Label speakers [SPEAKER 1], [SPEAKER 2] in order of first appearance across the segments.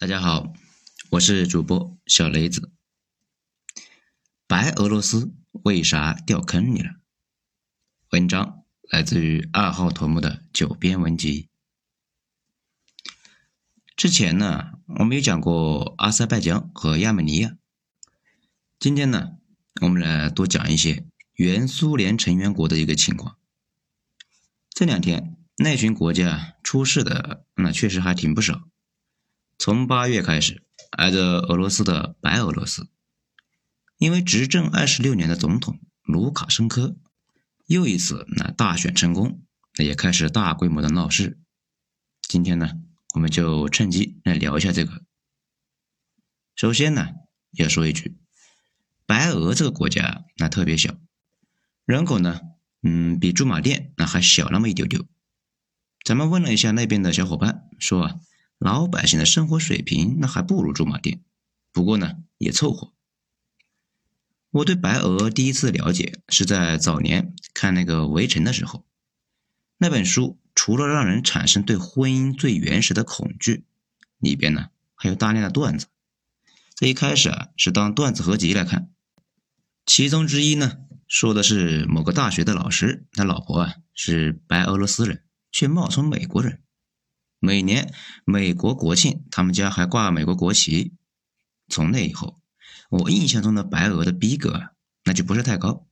[SPEAKER 1] 大家好，我是主播小雷子。白俄罗斯为啥掉坑里了？文章来自于二号头目的九编文集。之前呢，我们有讲过阿塞拜疆和亚美尼亚。今天呢，我们来多讲一些原苏联成员国的一个情况。这两天那群国家出事的那确实还挺不少。从八月开始，挨着俄罗斯的白俄罗斯，因为执政二十六年的总统卢卡申科又一次那大选成功，也开始大规模的闹事。今天呢，我们就趁机来聊一下这个。首先呢，要说一句，白俄这个国家那特别小，人口呢，嗯，比驻马店那还小那么一丢丢。咱们问了一下那边的小伙伴，说啊。老百姓的生活水平那还不如驻马店，不过呢也凑合。我对白俄第一次了解是在早年看那个《围城》的时候，那本书除了让人产生对婚姻最原始的恐惧，里边呢还有大量的段子。这一开始啊是当段子合集来看，其中之一呢说的是某个大学的老师，他老婆啊是白俄罗斯人，却冒充美国人。每年美国国庆，他们家还挂美国国旗。从那以后，我印象中的白俄的逼格那就不是太高。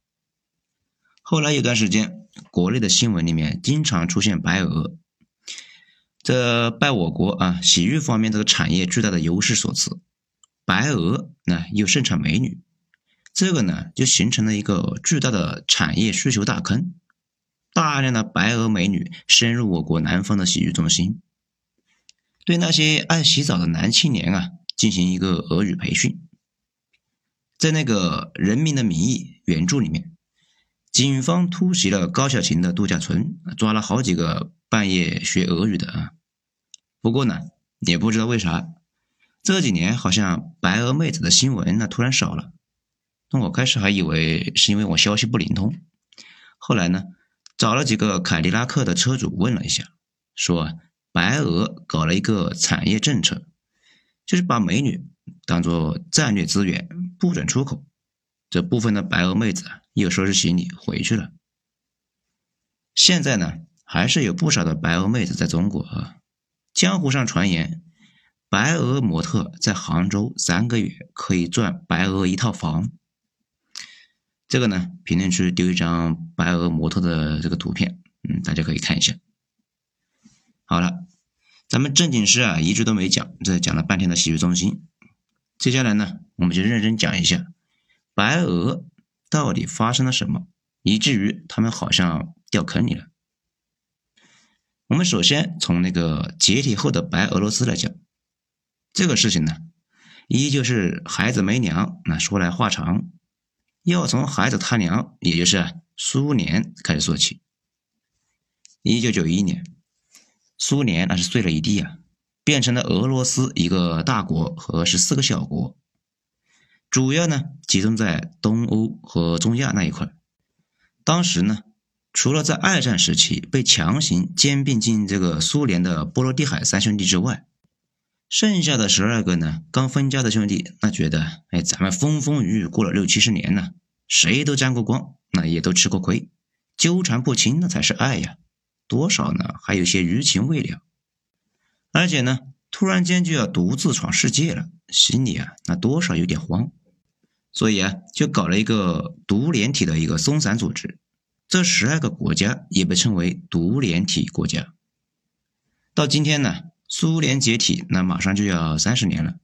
[SPEAKER 1] 后来有段时间，国内的新闻里面经常出现白俄，这拜我国啊洗浴方面这个产业巨大的优势所赐，白俄那又盛产美女，这个呢就形成了一个巨大的产业需求大坑，大量的白俄美女深入我国南方的洗浴中心。对那些爱洗澡的男青年啊，进行一个俄语培训。在那个《人民的名义》原著里面，警方突袭了高小琴的度假村，抓了好几个半夜学俄语的啊。不过呢，也不知道为啥，这几年好像白俄妹子的新闻那突然少了。那我开始还以为是因为我消息不灵通，后来呢，找了几个凯迪拉克的车主问了一下，说。白俄搞了一个产业政策，就是把美女当做战略资源，不准出口。这部分的白俄妹子，又收拾行李回去了。现在呢，还是有不少的白俄妹子在中国啊。江湖上传言，白俄模特在杭州三个月可以赚白俄一套房。这个呢，评论区丢一张白俄模特的这个图片，嗯，大家可以看一下。好了。咱们正经事啊，一直都没讲，这讲了半天的洗浴中心。接下来呢，我们就认真讲一下白俄到底发生了什么，以至于他们好像掉坑里了。我们首先从那个解体后的白俄罗斯来讲，这个事情呢，依旧是孩子没娘。那说来话长，要从孩子他娘，也就是苏联开始说起。一九九一年。苏联那是碎了一地啊，变成了俄罗斯一个大国和十四个小国，主要呢集中在东欧和中亚那一块。当时呢，除了在二战时期被强行兼并进这个苏联的波罗的海三兄弟之外，剩下的十二个呢刚分家的兄弟，那觉得哎，咱们风风雨雨过了六七十年了，谁都沾过光，那也都吃过亏，纠缠不清那才是爱呀。多少呢？还有些余情未了，而且呢，突然间就要独自闯世界了，心里啊，那多少有点慌，所以啊，就搞了一个独联体的一个松散组织，这十二个国家也被称为独联体国家。到今天呢，苏联解体，那马上就要三十年了，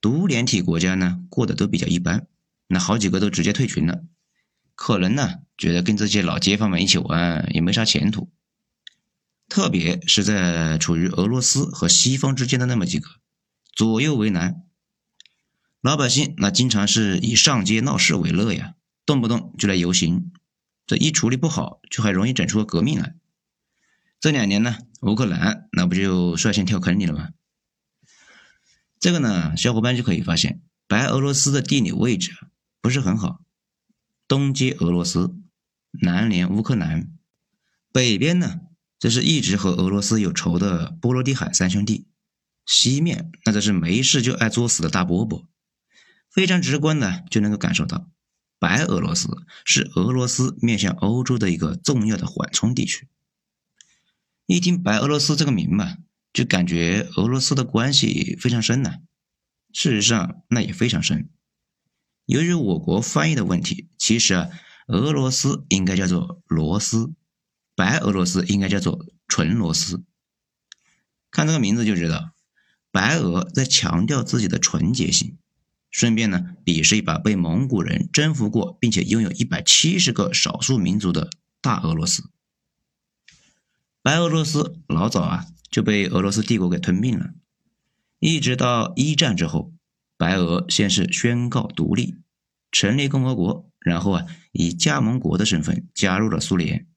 [SPEAKER 1] 独联体国家呢过得都比较一般，那好几个都直接退群了，可能呢，觉得跟这些老街坊们一起玩也没啥前途。特别是在处于俄罗斯和西方之间的那么几个，左右为难，老百姓那经常是以上街闹事为乐呀，动不动就来游行，这一处理不好，就还容易整出个革命来。这两年呢，乌克兰那不就率先跳坑里了吗？这个呢，小伙伴就可以发现，白俄罗斯的地理位置不是很好，东接俄罗斯，南连乌克兰，北边呢。这是一直和俄罗斯有仇的波罗的海三兄弟，西面那则是没事就爱作死的大波波，非常直观的就能够感受到，白俄罗斯是俄罗斯面向欧洲的一个重要的缓冲地区。一听白俄罗斯这个名嘛，就感觉俄罗斯的关系非常深呢。事实上，那也非常深。由于我国翻译的问题，其实啊，俄罗斯应该叫做罗斯，白俄罗斯应该叫做纯罗斯。看这个名字就知道。白俄在强调自己的纯洁性，顺便呢鄙视一把被蒙古人征服过，并且拥有一百七十个少数民族的大俄罗斯。白俄罗斯老早啊就被俄罗斯帝国给吞并了，一直到一战之后，白俄先是宣告独立，成立共和国，然后啊以加盟国的身份加入了苏联，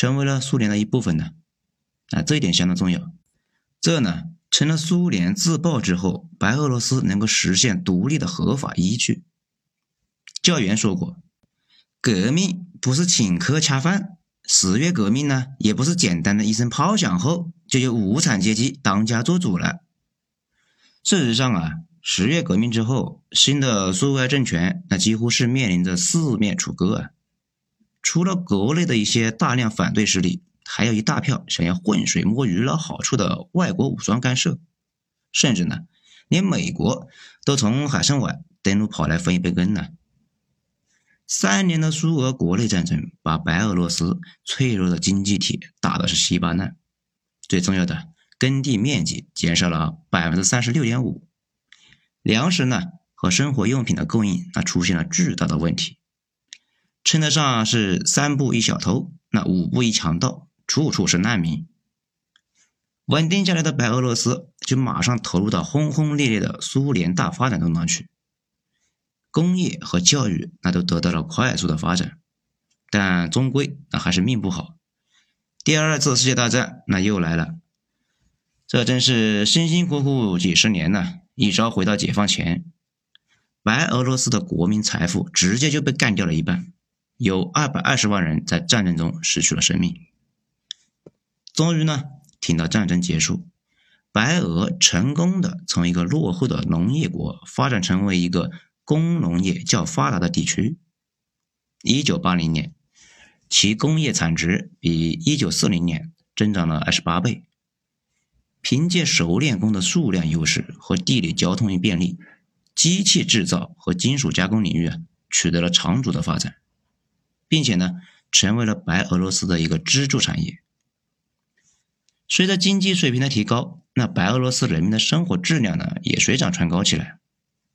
[SPEAKER 1] 成为了苏联的一部分呢。啊，这一点相当重要。这呢。成了苏联自爆之后，白俄罗斯能够实现独立的合法依据。教员说过：“革命不是请客恰饭，十月革命呢，也不是简单的一声炮响后就有无产阶级当家做主了。”事实上啊，十月革命之后，新的苏维埃政权那几乎是面临着四面楚歌啊。除了国内的一些大量反对势力。还有一大票想要浑水摸鱼捞好处的外国武装干涉，甚至呢，连美国都从海参崴登陆跑来分一杯羹呢。三年的苏俄国内战争把白俄罗斯脆弱的经济体打的是稀巴烂，最重要的耕地面积减少了百分之三十六点五，粮食呢和生活用品的供应那出现了巨大的问题，称得上是三步一小偷，那五步一强盗。处处是难民。稳定下来的白俄罗斯就马上投入到轰轰烈烈的苏联大发展中当去，工业和教育那都得到了快速的发展，但终归那还是命不好。第二次世界大战那又来了，这真是辛辛苦苦几十年呢，一朝回到解放前，白俄罗斯的国民财富直接就被干掉了一半，有二百二十万人在战争中失去了生命。终于呢，听到战争结束，白俄成功的从一个落后的农业国发展成为一个工农业较发达的地区。一九八零年，其工业产值比一九四零年增长了二十八倍。凭借熟练工的数量优势和地理交通便利，机器制造和金属加工领域啊取得了长足的发展，并且呢，成为了白俄罗斯的一个支柱产业。随着经济水平的提高，那白俄罗斯人民的生活质量呢也水涨船高起来，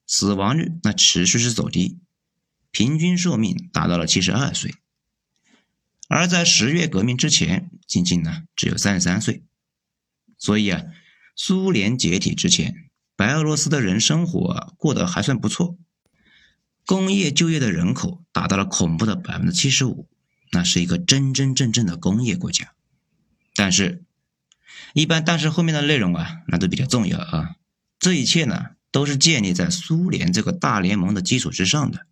[SPEAKER 1] 死亡率那持续是走低，平均寿命达到了七十二岁，而在十月革命之前，仅仅呢只有三十三岁。所以啊，苏联解体之前，白俄罗斯的人生活过得还算不错，工业就业的人口达到了恐怖的百分之七十五，那是一个真真正正的工业国家，但是。一般，但是后面的内容啊，那都比较重要啊。这一切呢，都是建立在苏联这个大联盟的基础之上的。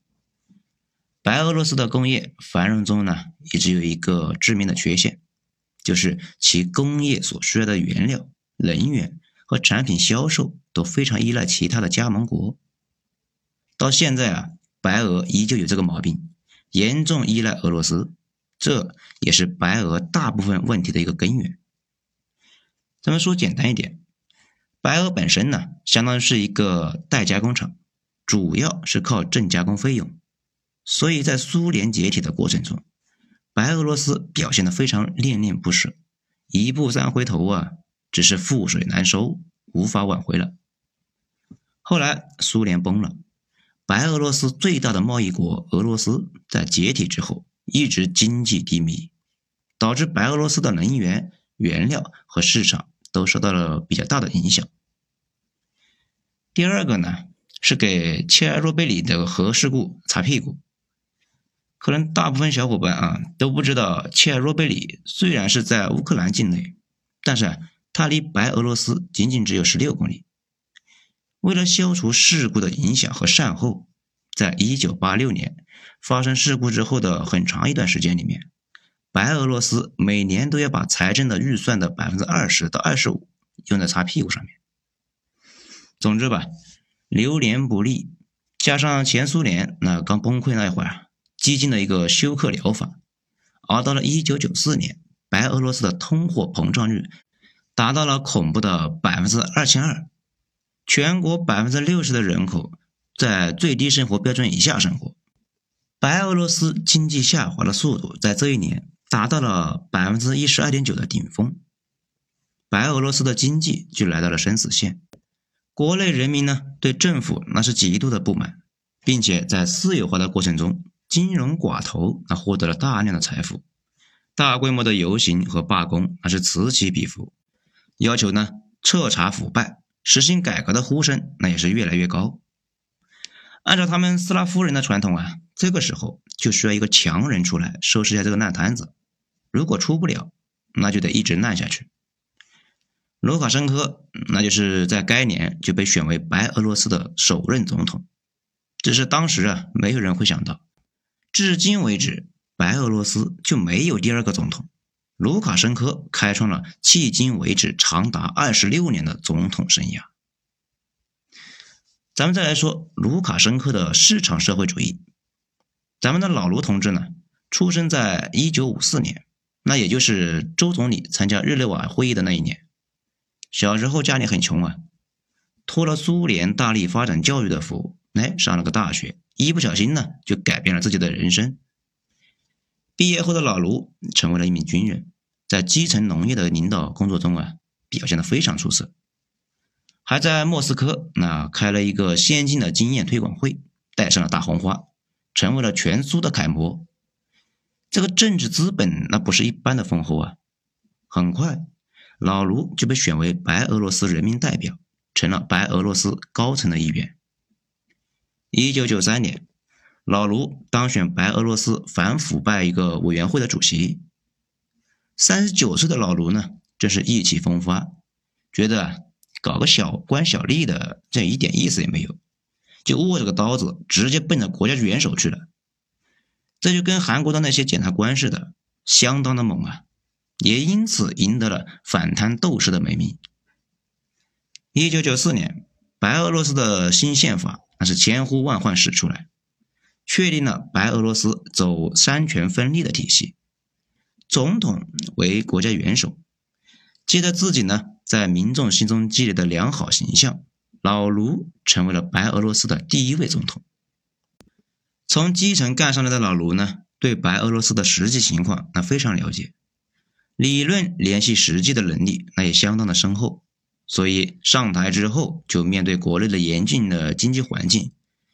[SPEAKER 1] 白俄罗斯的工业繁荣中呢，一直有一个致命的缺陷，就是其工业所需要的原料、能源和产品销售都非常依赖其他的加盟国。到现在啊，白俄依旧有这个毛病，严重依赖俄罗斯，这也是白俄大部分问题的一个根源。咱们说简单一点，白俄本身呢，相当于是一个代加工厂，主要是靠正加工费用，所以在苏联解体的过程中，白俄罗斯表现的非常恋恋不舍，一步三回头啊，只是覆水难收，无法挽回了。后来苏联崩了，白俄罗斯最大的贸易国俄罗斯在解体之后一直经济低迷，导致白俄罗斯的能源、原料和市场。都受到了比较大的影响。第二个呢，是给切尔诺贝利的核事故擦屁股。可能大部分小伙伴啊都不知道，切尔诺贝利虽然是在乌克兰境内，但是它离白俄罗斯仅仅只有十六公里。为了消除事故的影响和善后，在一九八六年发生事故之后的很长一段时间里面。白俄罗斯每年都要把财政的预算的百分之二十到二十五用在擦屁股上面，总之吧，流年不利，加上前苏联那刚崩溃那会儿，激进的一个休克疗法，熬到了一九九四年，白俄罗斯的通货膨胀率达到了恐怖的百分之二千二，全国百分之六十的人口在最低生活标准以下生活，白俄罗斯经济下滑的速度在这一年达到了百分之一十二点九的顶峰，白俄罗斯的经济就来到了生死线。国内人民呢，对政府那是极度的不满，并且在私有化的过程中，金融寡头那获得了大量的财富，大规模的游行和罢工那是此起彼伏，要求呢彻查腐败、实行改革的呼声那也是越来越高。按照他们斯拉夫人的传统啊，这个时候就需要一个强人出来收拾一下这个烂摊子，如果出不了，那就得一直烂下去。卢卡申科，那就是在该年就被选为白俄罗斯的首任总统。只是当时啊，没有人会想到，至今为止，白俄罗斯就没有第二个总统。卢卡申科开创了迄今为止长达二十六年的总统生涯。咱们再来说卢卡申科的市场社会主义。咱们的老卢同志呢，出生在一九五四年，那也就是周总理参加日内瓦会议的那一年。小时候家里很穷啊，托了苏联大力发展教育的福，来上了个大学，一不小心呢就改变了自己的人生。毕业后的老卢成为了一名军人，在基层农业的领导工作中啊表现的非常出色，还在莫斯科那开了一个先进的经验推广会，戴上了大红花，成为了全苏的楷模。这个政治资本那不是一般的丰厚啊，很快。老卢就被选为白俄罗斯人民代表，成了白俄罗斯高层的一员。一九九三年，老卢当选白俄罗斯反腐败一个委员会的主席。三十九岁的老卢呢，真是意气风发，觉得搞个小官小吏的这一点意思也没有，就握着个刀子直接奔着国家元首去了。这就跟韩国的那些检察官似的，相当的猛啊！也因此赢得了反贪斗士的美名。一九九四年，白俄罗斯的新宪法那是千呼万唤始出来，确定了白俄罗斯走三权分立的体系，总统为国家元首。借着自己呢在民众心中积累的良好形象，老卢成为了白俄罗斯的第一位总统。从基层干上来的老卢呢，对白俄罗斯的实际情况那非常了解。理论联系实际的能力，那也相当的深厚，所以上台之后就面对国内的严峻的经济环境，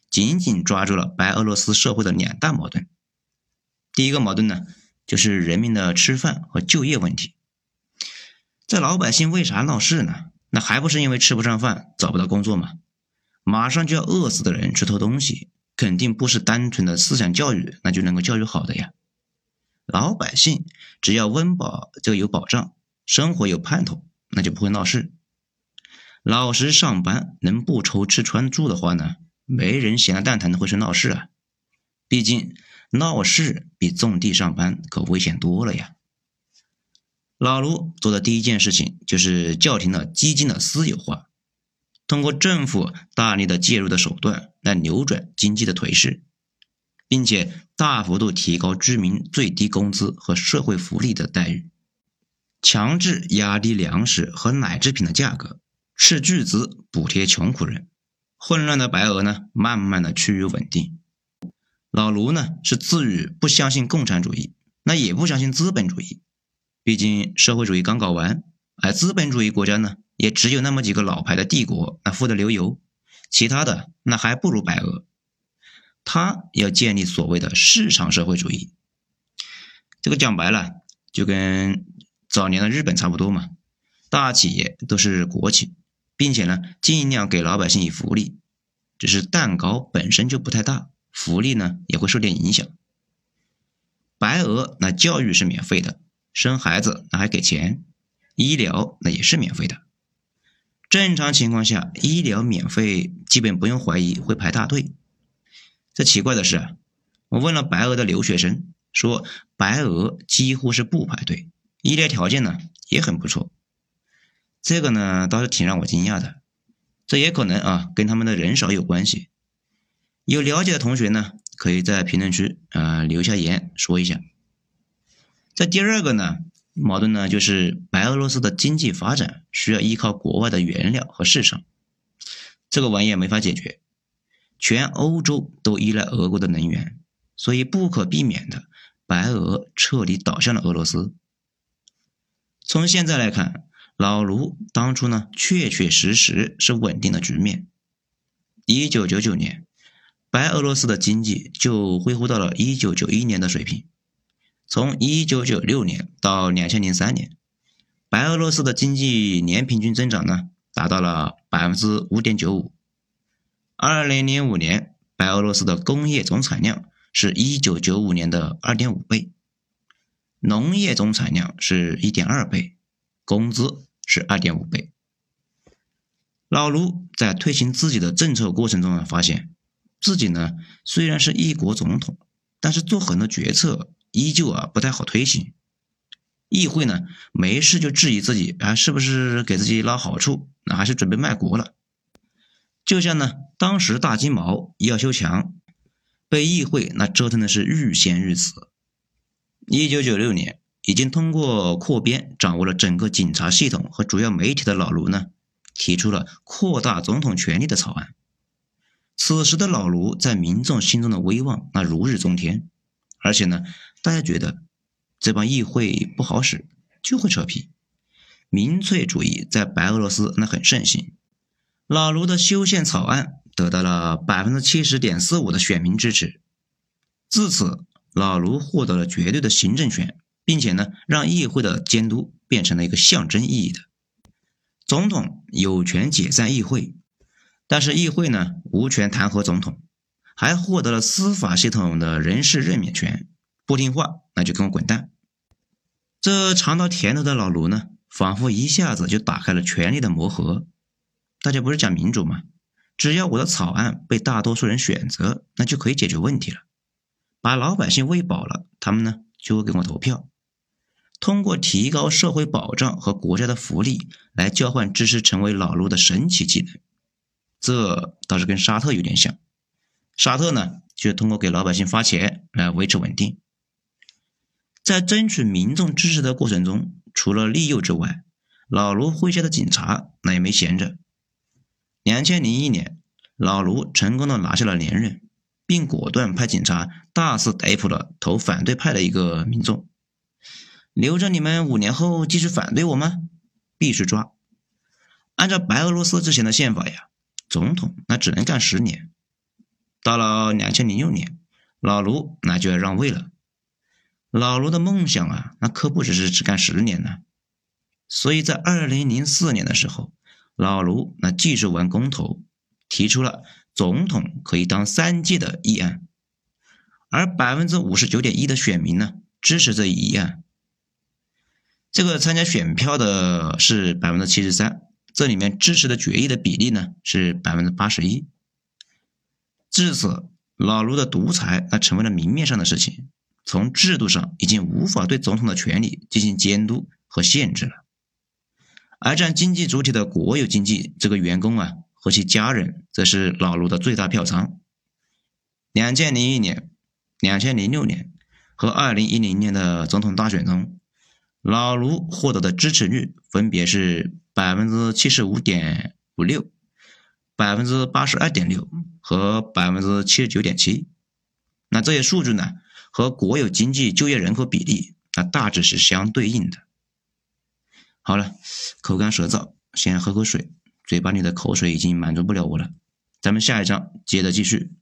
[SPEAKER 1] 紧紧抓住了白俄罗斯社会的两大矛盾。第一个矛盾呢，就是人民的吃饭和就业问题。这老百姓为啥闹事呢？那还不是因为吃不上饭，找不到工作吗？马上就要饿死的人去偷东西，肯定不是单纯的思想教育那就能够教育好的呀。老百姓只要温饱就有保障，生活有盼头，那就不会闹事。老实上班，能不愁吃穿住的话呢？没人闲了蛋疼的会去闹事啊！毕竟闹事比种地上班可危险多了呀。老卢做的第一件事情就是叫停了基金的私有化，通过政府大力的介入的手段来扭转经济的颓势。并且大幅度提高居民最低工资和社会福利的待遇，强制压低粮食和奶制品的价格，斥巨资补贴穷苦人。混乱的白俄呢，慢慢的趋于稳定。老卢呢是自诩不相信共产主义，那也不相信资本主义。毕竟社会主义刚搞完，而资本主义国家呢也只有那么几个老牌的帝国那富得流油，其他的那还不如白俄。他要建立所谓的市场社会主义，这个讲白了就跟早年的日本差不多嘛。大企业都是国企，并且呢尽量给老百姓以福利，只是蛋糕本身就不太大，福利呢也会受点影响。白俄那教育是免费的，生孩子那还给钱，医疗那也是免费的。正常情况下，医疗免费基本不用怀疑会排大队。这奇怪的是，我问了白俄的留学生，说白俄几乎是不排队，医疗条件呢也很不错。这个呢倒是挺让我惊讶的。这也可能啊跟他们的人少有关系。有了解的同学呢，可以在评论区啊留下言说一下。这第二个呢，矛盾呢就是白俄罗斯的经济发展需要依靠国外的原料和市场，这个玩意没法解决。全欧洲都依赖俄国的能源，所以不可避免的，白俄彻底倒向了俄罗斯。从现在来看，老卢当初呢，确确实实是稳定了局面。一九九九年，白俄罗斯的经济就恢复到了一九九一年的水平。从一九九六年到两千零三年，白俄罗斯的经济年平均增长呢，达到了百分之五点九五。二零零五年，白俄罗斯的工业总产量是一九九五年的二点五倍，农业总产量是一点二倍，工资是二点五倍。老卢在推行自己的政策过程中啊，发现自己呢虽然是一国总统，但是做很多决策依旧啊不太好推行。议会呢没事就质疑自己啊是不是给自己捞好处，那还是准备卖国了。就像呢，当时大金毛要修墙，被议会那折腾的是欲仙欲死。一九九六年，已经通过扩编掌握了整个警察系统和主要媒体的老卢呢，提出了扩大总统权力的草案。此时的老卢在民众心中的威望那如日中天，而且呢，大家觉得这帮议会不好使，就会扯皮。民粹主义在白俄罗斯那很盛行。老卢的修宪草案得到了百分之七十点四五的选民支持，自此老卢获得了绝对的行政权，并且呢，让议会的监督变成了一个象征意义的。总统有权解散议会，但是议会呢无权弹劾总统，还获得了司法系统的人事任免权。不听话那就跟我滚蛋！这尝到甜头的老卢呢，仿佛一下子就打开了权力的魔盒。大家不是讲民主吗？只要我的草案被大多数人选择，那就可以解决问题了。把老百姓喂饱了，他们呢就会给我投票。通过提高社会保障和国家的福利来交换知识，成为老卢的神奇技能。这倒是跟沙特有点像。沙特呢，就通过给老百姓发钱来维持稳定。在争取民众支持的过程中，除了利诱之外，老卢麾下的警察那也没闲着。两千零一年，老卢成功的拿下了连任，并果断派警察大肆逮捕了投反对派的一个民众，留着你们五年后继续反对我吗？必须抓！按照白俄罗斯之前的宪法呀，总统那只能干十年。到了两千零六年，老卢那就要让位了。老卢的梦想啊，那可不只是只干十年呢。所以在二零零四年的时候。老卢那继续玩公投，提出了总统可以当三届的议案，而百分之五十九点一的选民呢支持这一议案。这个参加选票的是百分之七十三，这里面支持的决议的比例呢是百分之八十一。至此，老卢的独裁那成为了明面上的事情，从制度上已经无法对总统的权力进行监督和限制了。而占经济主体的国有经济这个员工啊和其家人，则是老卢的最大票仓。两千零一年、两千零六年和二零一零年的总统大选中，老卢获得的支持率分别是百分之七十五点五六、百分之八十二点六和百分之七十九点七。那这些数据呢，和国有经济就业人口比例，那大致是相对应的。好了，口干舌燥，先喝口水，嘴巴里的口水已经满足不了我了。咱们下一章接着继续。